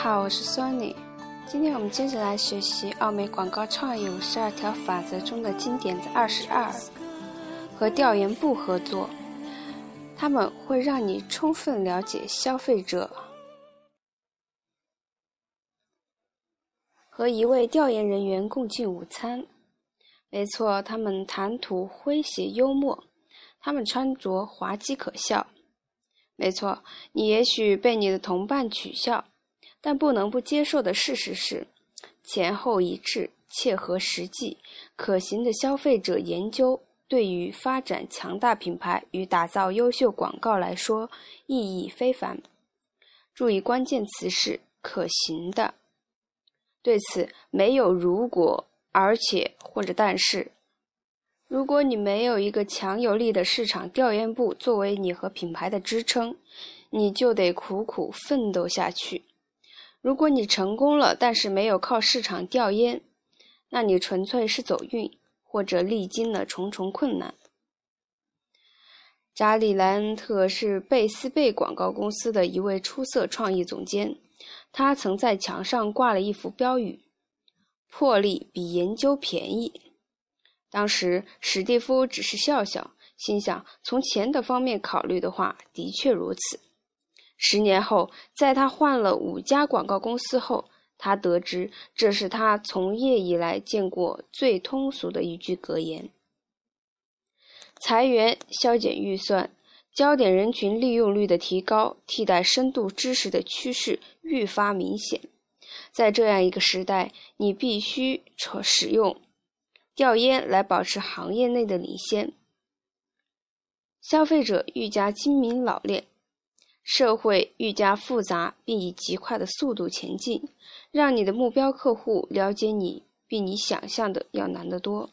好，我是 Sony。今天我们接着来学习奥美广告创意五十二条法则中的经典子二十二，和调研部合作，他们会让你充分了解消费者。和一位调研人员共进午餐，没错，他们谈吐诙谐幽默，他们穿着滑稽可笑。没错，你也许被你的同伴取笑，但不能不接受的事实是，前后一致、切合实际、可行的消费者研究，对于发展强大品牌与打造优秀广告来说意义非凡。注意关键词是“可行的”。对此，没有如果、而且或者但是。如果你没有一个强有力的市场调研部作为你和品牌的支撑，你就得苦苦奋斗下去。如果你成功了，但是没有靠市场调研，那你纯粹是走运，或者历经了重重困难。查理·莱恩特是贝斯贝广告公司的一位出色创意总监，他曾在墙上挂了一幅标语：“魄力比研究便宜。”当时，史蒂夫只是笑笑，心想：从钱的方面考虑的话，的确如此。十年后，在他换了五家广告公司后，他得知这是他从业以来见过最通俗的一句格言。裁员、削减预算、焦点人群利用率的提高、替代深度知识的趋势愈发明显。在这样一个时代，你必须使用。调研来保持行业内的领先。消费者愈加精明老练，社会愈加复杂，并以极快的速度前进，让你的目标客户了解你，比你想象的要难得多。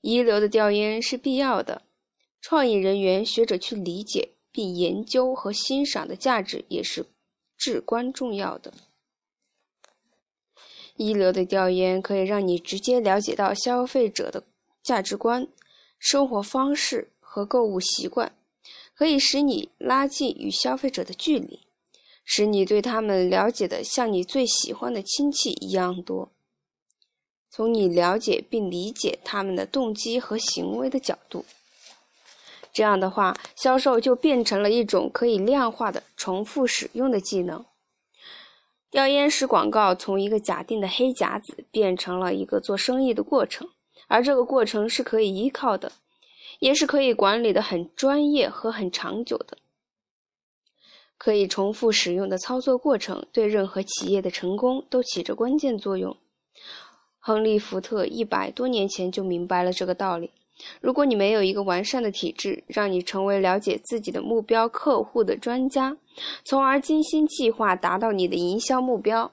一流的调研是必要的，创意人员学者去理解并研究和欣赏的价值也是至关重要的。一流的调研可以让你直接了解到消费者的价值观、生活方式和购物习惯，可以使你拉近与消费者的距离，使你对他们了解的像你最喜欢的亲戚一样多。从你了解并理解他们的动机和行为的角度，这样的话，销售就变成了一种可以量化的、重复使用的技能。调研使广告从一个假定的黑匣子变成了一个做生意的过程，而这个过程是可以依靠的，也是可以管理的很专业和很长久的。可以重复使用的操作过程对任何企业的成功都起着关键作用。亨利·福特一百多年前就明白了这个道理。如果你没有一个完善的体制，让你成为了解自己的目标客户的专家，从而精心计划达到你的营销目标，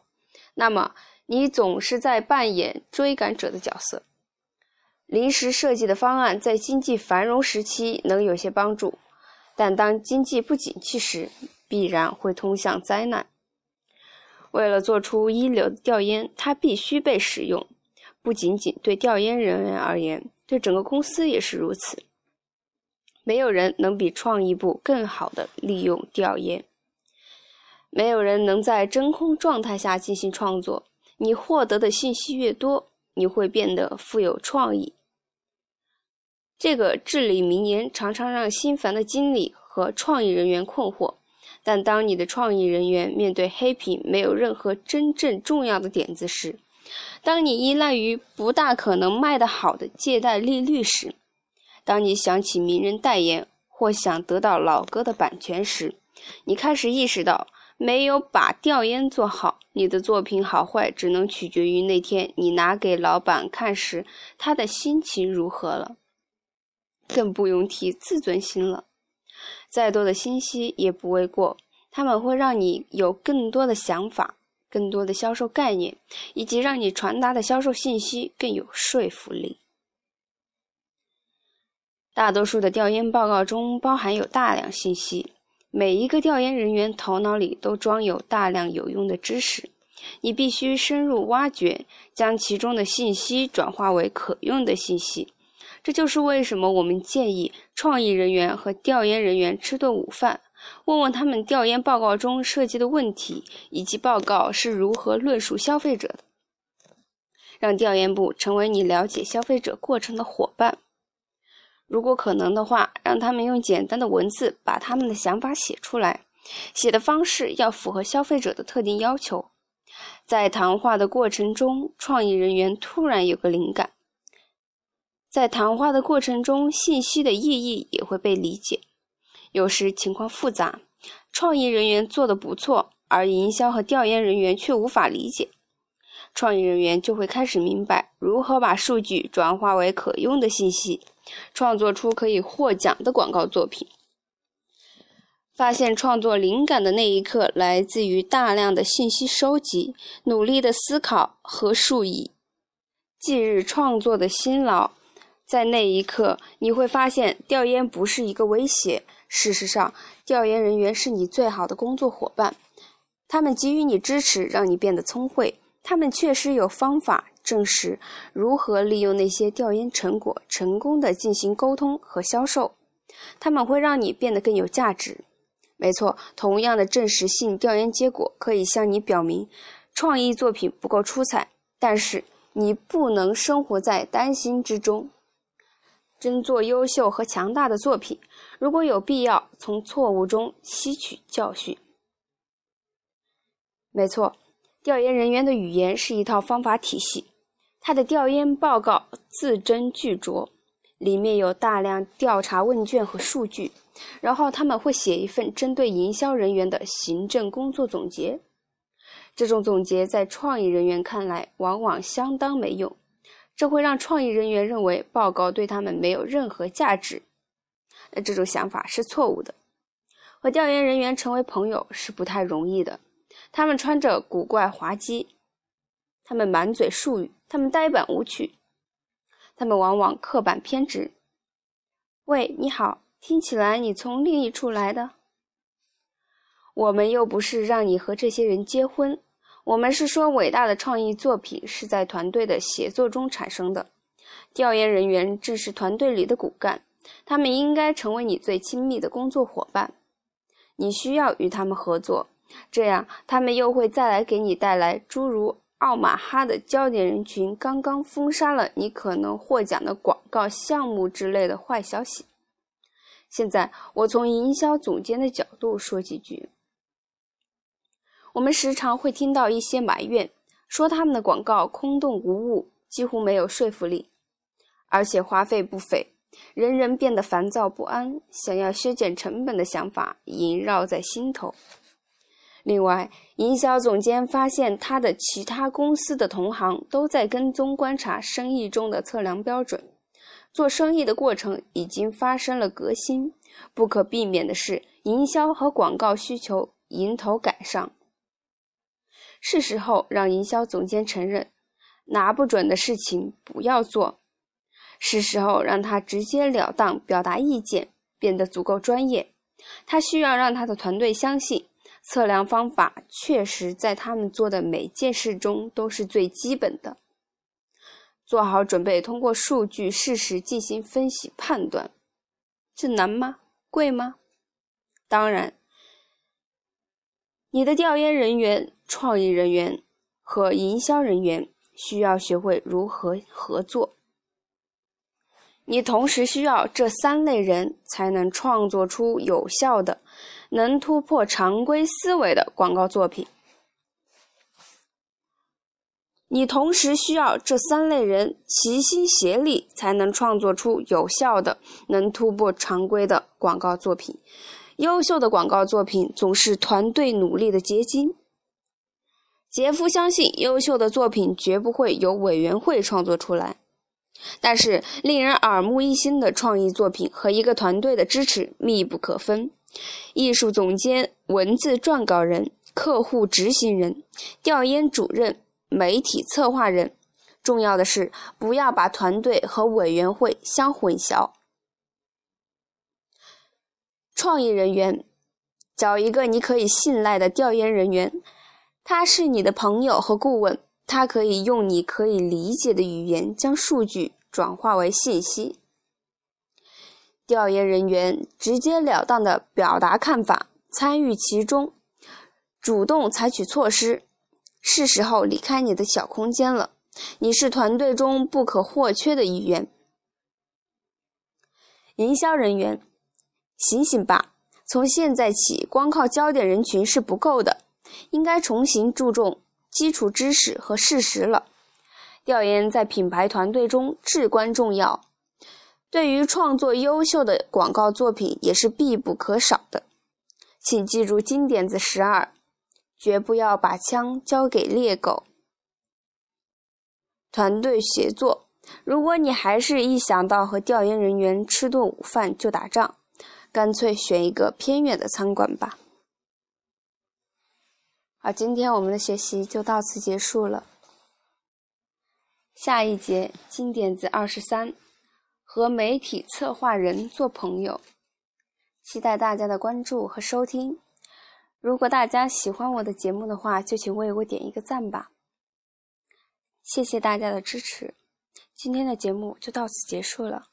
那么你总是在扮演追赶者的角色。临时设计的方案在经济繁荣时期能有些帮助，但当经济不景气时，必然会通向灾难。为了做出一流的调研，它必须被使用，不仅仅对调研人员而言。对整个公司也是如此。没有人能比创意部更好的利用调研。没有人能在真空状态下进行创作。你获得的信息越多，你会变得富有创意。这个至理名言常常让心烦的经理和创意人员困惑。但当你的创意人员面对黑屏、没有任何真正重要的点子时，当你依赖于不大可能卖得好的借贷利率时，当你想起名人代言或想得到老歌的版权时，你开始意识到，没有把调研做好，你的作品好坏只能取决于那天你拿给老板看时他的心情如何了。更不用提自尊心了。再多的信息也不为过，他们会让你有更多的想法。更多的销售概念，以及让你传达的销售信息更有说服力。大多数的调研报告中包含有大量信息，每一个调研人员头脑里都装有大量有用的知识。你必须深入挖掘，将其中的信息转化为可用的信息。这就是为什么我们建议创意人员和调研人员吃顿午饭，问问他们调研报告中涉及的问题，以及报告是如何论述消费者的。让调研部成为你了解消费者过程的伙伴。如果可能的话，让他们用简单的文字把他们的想法写出来，写的方式要符合消费者的特定要求。在谈话的过程中，创意人员突然有个灵感。在谈话的过程中，信息的意义也会被理解。有时情况复杂，创意人员做得不错，而营销和调研人员却无法理解。创意人员就会开始明白如何把数据转化为可用的信息，创作出可以获奖的广告作品。发现创作灵感的那一刻，来自于大量的信息收集、努力的思考和数以继日创作的辛劳。在那一刻，你会发现调研不是一个威胁。事实上，调研人员是你最好的工作伙伴，他们给予你支持，让你变得聪慧。他们确实有方法证实如何利用那些调研成果，成功的进行沟通和销售。他们会让你变得更有价值。没错，同样的真实性调研结果可以向你表明，创意作品不够出彩，但是你不能生活在担心之中。真做优秀和强大的作品，如果有必要，从错误中吸取教训。没错，调研人员的语言是一套方法体系，他的调研报告字斟句酌，里面有大量调查问卷和数据。然后他们会写一份针对营销人员的行政工作总结，这种总结在创意人员看来往往相当没用，这会让创意人员认为报告对他们没有任何价值。那这种想法是错误的。和调研人员成为朋友是不太容易的，他们穿着古怪滑稽，他们满嘴术语，他们呆板无趣，他们往往刻板偏执。喂，你好。听起来你从另一处来的。我们又不是让你和这些人结婚，我们是说伟大的创意作品是在团队的协作中产生的。调研人员正是团队里的骨干，他们应该成为你最亲密的工作伙伴。你需要与他们合作，这样他们又会再来给你带来诸如奥马哈的焦点人群刚刚封杀了你可能获奖的广告项目之类的坏消息。现在，我从营销总监的角度说几句。我们时常会听到一些埋怨，说他们的广告空洞无物，几乎没有说服力，而且花费不菲，人人变得烦躁不安，想要削减成本的想法萦绕在心头。另外，营销总监发现他的其他公司的同行都在跟踪观察生意中的测量标准。做生意的过程已经发生了革新，不可避免的是，营销和广告需求迎头赶上。是时候让营销总监承认，拿不准的事情不要做。是时候让他直截了当表达意见，变得足够专业。他需要让他的团队相信，测量方法确实在他们做的每件事中都是最基本的。做好准备，通过数据事实进行分析判断，这难吗？贵吗？当然，你的调研人员、创意人员和营销人员需要学会如何合作。你同时需要这三类人才能创作出有效的、能突破常规思维的广告作品。你同时需要这三类人齐心协力，才能创作出有效的、能突破常规的广告作品。优秀的广告作品总是团队努力的结晶。杰夫相信，优秀的作品绝不会由委员会创作出来，但是令人耳目一新的创意作品和一个团队的支持密不可分。艺术总监、文字撰稿人、客户执行人、调研主任。媒体策划人，重要的是不要把团队和委员会相混淆。创意人员，找一个你可以信赖的调研人员，他是你的朋友和顾问，他可以用你可以理解的语言将数据转化为信息。调研人员直截了当的表达看法，参与其中，主动采取措施，是时候离开你的小空间了。你是团队中不可或缺的一员。营销人员，醒醒吧！从现在起，光靠焦点人群是不够的，应该重新注重基础知识和事实了。调研在品牌团队中至关重要，对于创作优秀的广告作品也是必不可少的。请记住金点子十二：绝不要把枪交给猎狗。团队协作。如果你还是一想到和调研人员吃顿午饭就打仗，干脆选一个偏远的餐馆吧。好，今天我们的学习就到此结束了。下一节金点子二十三，和媒体策划人做朋友，期待大家的关注和收听。如果大家喜欢我的节目的话，就请为我点一个赞吧。谢谢大家的支持。今天的节目就到此结束了。